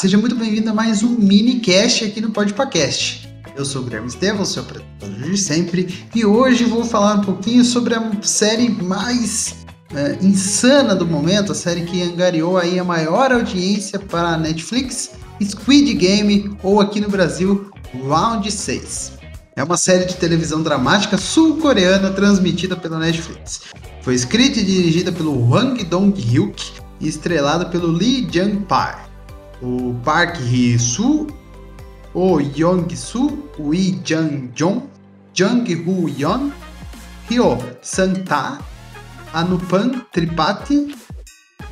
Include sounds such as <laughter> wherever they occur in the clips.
seja muito bem-vindo a mais um mini cast aqui no Podpacast. Eu sou o Guilherme Estevam, seu apresentador de sempre, e hoje vou falar um pouquinho sobre a série mais é, insana do momento, a série que angariou aí a maior audiência para a Netflix, Squid Game, ou aqui no Brasil, Round 6. É uma série de televisão dramática sul-coreana transmitida pela Netflix. Foi escrita e dirigida pelo Hwang Dong-hyuk e estrelada pelo Lee Jung-park o Park Hee-soo, o Yong-soo, o Lee Jang-jong, Jang Hu-yeon, Hyo Sang-ta, Anupan Tripathi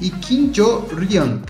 e Kim Jo-ryung.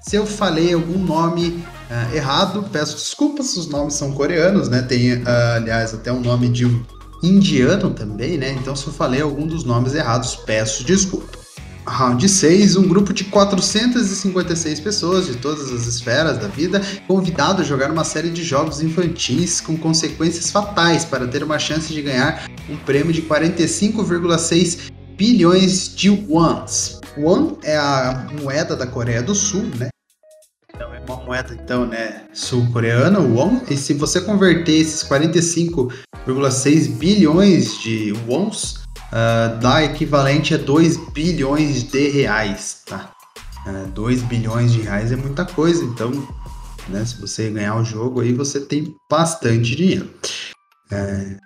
Se eu falei algum nome uh, errado, peço desculpas, os nomes são coreanos, né? Tem, uh, aliás, até um nome de um indiano também, né? Então, se eu falei algum dos nomes errados, peço desculpa. Round 6, um grupo de 456 pessoas de todas as esferas da vida, convidado a jogar uma série de jogos infantis com consequências fatais para ter uma chance de ganhar um prêmio de 45,6 bilhões de wons. Won é a moeda da Coreia do Sul, né? Então é uma moeda então, né, sul-coreana, won, e se você converter esses 45,6 bilhões de wons uh, dá equivalente a 2 bilhões de reais, tá? Uh, ah, 2 bilhões de reais é muita coisa, então, né, se você ganhar o jogo aí, você tem bastante dinheiro. Uh,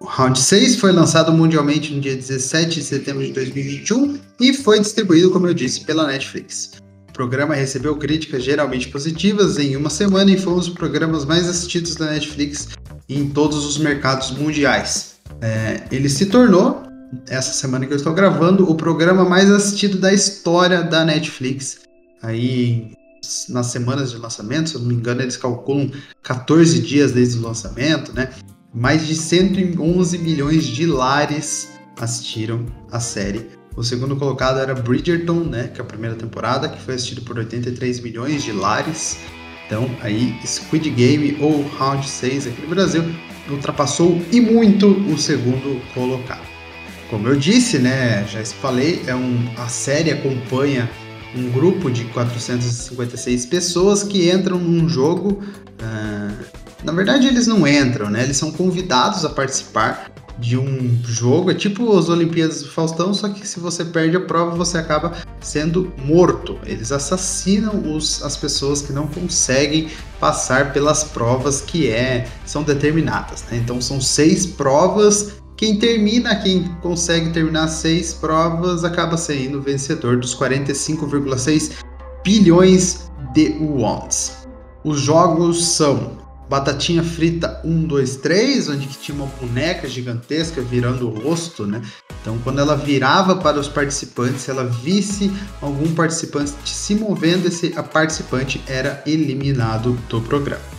o Round 6 foi lançado mundialmente no dia 17 de setembro de 2021 e foi distribuído, como eu disse, pela Netflix. O programa recebeu críticas geralmente positivas em uma semana e foi um dos programas mais assistidos da Netflix em todos os mercados mundiais. É, ele se tornou essa semana que eu estou gravando, o programa mais assistido da história da Netflix. Aí, nas semanas de lançamento, se eu não me engano, eles calculam 14 dias desde o lançamento, né? Mais de 111 milhões de lares assistiram a série. O segundo colocado era Bridgerton, né? Que é a primeira temporada, que foi assistido por 83 milhões de lares. Então, aí, Squid Game ou Round 6 aqui no Brasil ultrapassou e muito o segundo colocado. Como eu disse, né, já falei, é um, a série acompanha um grupo de 456 pessoas que entram num jogo. Uh, na verdade, eles não entram, né? Eles são convidados a participar de um jogo. É tipo as Olimpíadas do Faustão, só que se você perde a prova, você acaba sendo morto. Eles assassinam os, as pessoas que não conseguem passar pelas provas que é, são determinadas. Né? Então são seis provas quem termina, quem consegue terminar seis provas, acaba sendo vencedor dos 45,6 bilhões de wons. Os jogos são Batatinha Frita 1, 2, 3, onde tinha uma boneca gigantesca virando o rosto, né? Então, quando ela virava para os participantes, se ela visse algum participante se movendo, esse participante era eliminado do programa.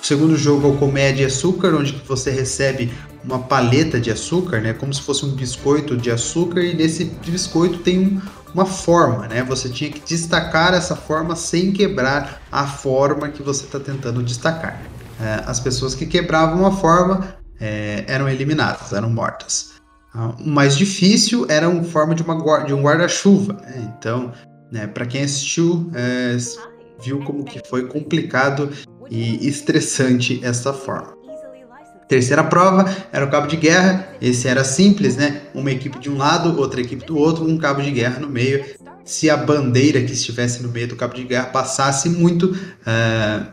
O segundo jogo é o Comédia e Açúcar, onde você recebe uma paleta de açúcar, né? Como se fosse um biscoito de açúcar e nesse biscoito tem um, uma forma, né? Você tinha que destacar essa forma sem quebrar a forma que você está tentando destacar. É, as pessoas que quebravam a forma é, eram eliminadas, eram mortas. Ah, o mais difícil era uma forma de, uma, de um guarda-chuva. Né? Então, né, para quem assistiu, é, viu como que foi complicado e estressante essa forma. Terceira prova era o cabo de guerra. Esse era simples, né? Uma equipe de um lado, outra equipe do outro, um cabo de guerra no meio. Se a bandeira que estivesse no meio do cabo de guerra passasse muito, uh,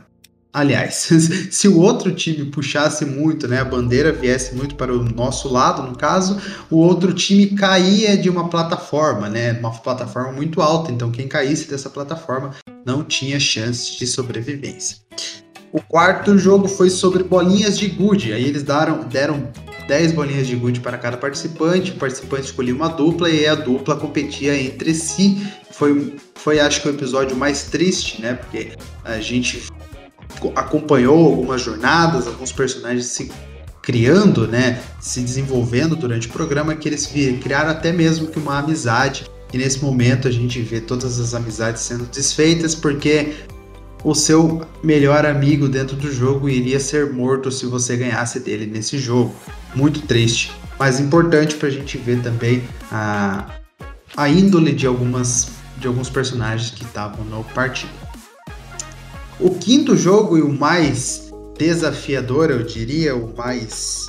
aliás, <laughs> se o outro time puxasse muito, né? A bandeira viesse muito para o nosso lado, no caso, o outro time caía de uma plataforma, né? Uma plataforma muito alta. Então, quem caísse dessa plataforma não tinha chance de sobrevivência. O quarto jogo foi sobre bolinhas de gude. Aí eles deram, deram 10 bolinhas de gude para cada participante. O participante escolhia uma dupla e a dupla competia entre si. Foi, foi acho que o episódio mais triste, né? Porque a gente acompanhou algumas jornadas, alguns personagens se criando, né, se desenvolvendo durante o programa, que eles criaram até mesmo que uma amizade. E nesse momento a gente vê todas as amizades sendo desfeitas porque o seu melhor amigo dentro do jogo iria ser morto se você ganhasse dele nesse jogo. Muito triste, mas importante para a gente ver também a, a índole de algumas de alguns personagens que estavam no partido. O quinto jogo e o mais desafiador, eu diria, o mais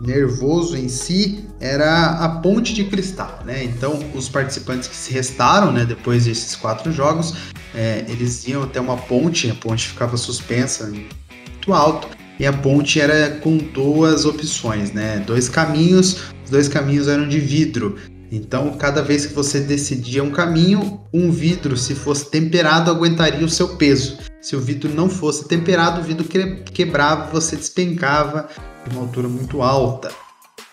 nervoso em si era a ponte de cristal, né? Então os participantes que se restaram, né, depois desses quatro jogos, é, eles iam até uma ponte, a ponte ficava suspensa muito alto e a ponte era com duas opções, né? Dois caminhos, os dois caminhos eram de vidro. Então, cada vez que você decidia um caminho, um vidro, se fosse temperado, aguentaria o seu peso. Se o vidro não fosse temperado, o vidro quebrava, você despencava de uma altura muito alta.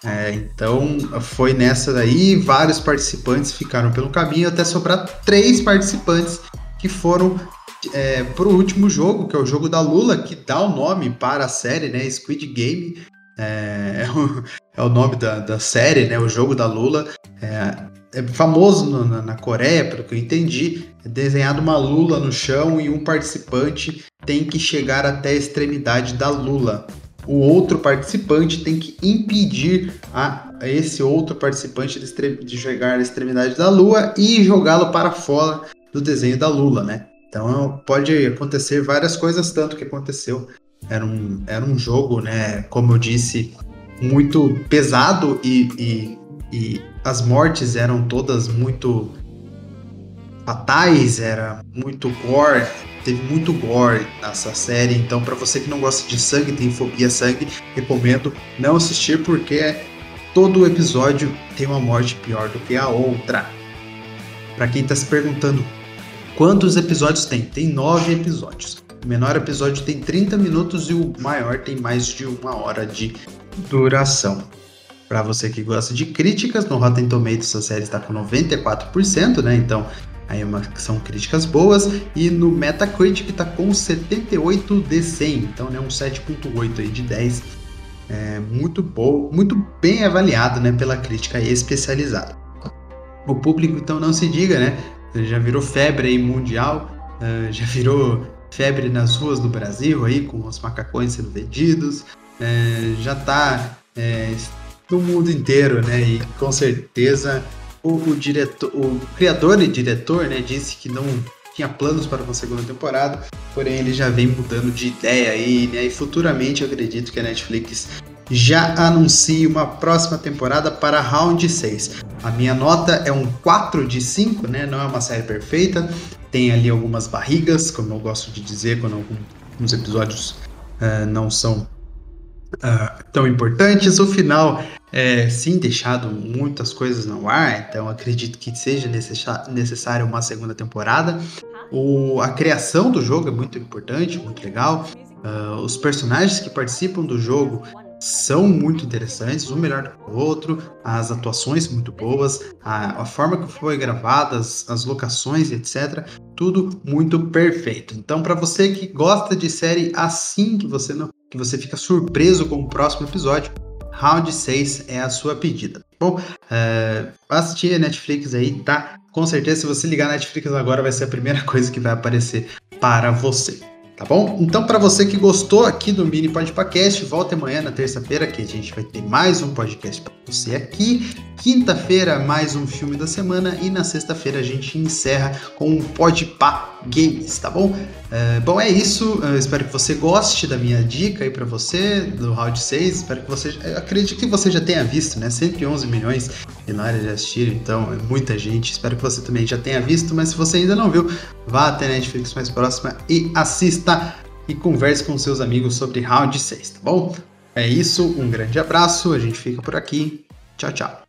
É, então foi nessa daí, vários participantes ficaram pelo caminho até sobrar três participantes que foram é, para o último jogo, que é o jogo da Lula, que dá o nome para a série, né? Squid Game. É, é, o, é o, nome da, da, série, né? O jogo da Lula. É, é famoso no, na, na, Coreia, pelo que eu entendi. É desenhado uma Lula no chão e um participante tem que chegar até a extremidade da Lula. O outro participante tem que impedir a, a esse outro participante de, de chegar à extremidade da Lua e jogá-lo para fora do desenho da Lula, né? Então pode acontecer várias coisas, tanto que aconteceu. Era um, era um jogo, né? Como eu disse, muito pesado e, e, e as mortes eram todas muito fatais, era muito gore, teve muito gore nessa série. Então, para você que não gosta de sangue, tem fobia sangue, recomendo não assistir porque todo episódio tem uma morte pior do que a outra. Para quem está se perguntando Quantos episódios tem? Tem nove episódios. O menor episódio tem 30 minutos e o maior tem mais de uma hora de duração. Para você que gosta de críticas, no Rotten Tomatoes a série está com 94%, né? Então aí é uma, são críticas boas. E no Metacritic está com 78 de 100, então né, um 7.8 aí de 10. É muito bom, muito bem avaliado né, pela crítica especializada. O público então não se diga, né? Já virou febre aí mundial, uh, já virou febre nas ruas do Brasil aí, com os macacões sendo vendidos, uh, já está uh, é, no mundo inteiro, né? E com certeza o, o, diretor, o criador e diretor, né, disse que não tinha planos para uma segunda temporada, porém ele já vem mudando de ideia aí, né? E futuramente eu acredito que a Netflix já anuncie uma próxima temporada para Round 6. A minha nota é um 4 de 5, né? Não é uma série perfeita. Tem ali algumas barrigas, como eu gosto de dizer, quando alguns episódios uh, não são uh, tão importantes. O final é sim deixado muitas coisas no ar, então acredito que seja necessário uma segunda temporada. O, a criação do jogo é muito importante, muito legal. Uh, os personagens que participam do jogo são muito interessantes, um melhor do que o outro, as atuações muito boas, a, a forma que foi gravada, as, as locações, etc. Tudo muito perfeito. Então, para você que gosta de série assim que você não, que você fica surpreso com o próximo episódio, Round 6 é a sua pedida. Tá bom, é, assistir a Netflix aí, tá? Com certeza, se você ligar a Netflix agora, vai ser a primeira <laughs> coisa que vai aparecer para você tá bom? Então, para você que gostou aqui do Mini Podcast, volte amanhã na terça-feira que a gente vai ter mais um podcast para você aqui. Quinta-feira, mais um filme da semana e na sexta-feira a gente encerra com um Podpah Games, tá bom? É, bom, é isso. Eu espero que você goste da minha dica aí para você do Round 6. Espero que você, acredito que você já tenha visto, né? 111 milhões de área de assistir, então é muita gente. Espero que você também já tenha visto, mas se você ainda não viu, vá até a Netflix mais próxima e assista e converse com seus amigos sobre Round 6, tá bom? É isso, um grande abraço, a gente fica por aqui. Tchau, tchau.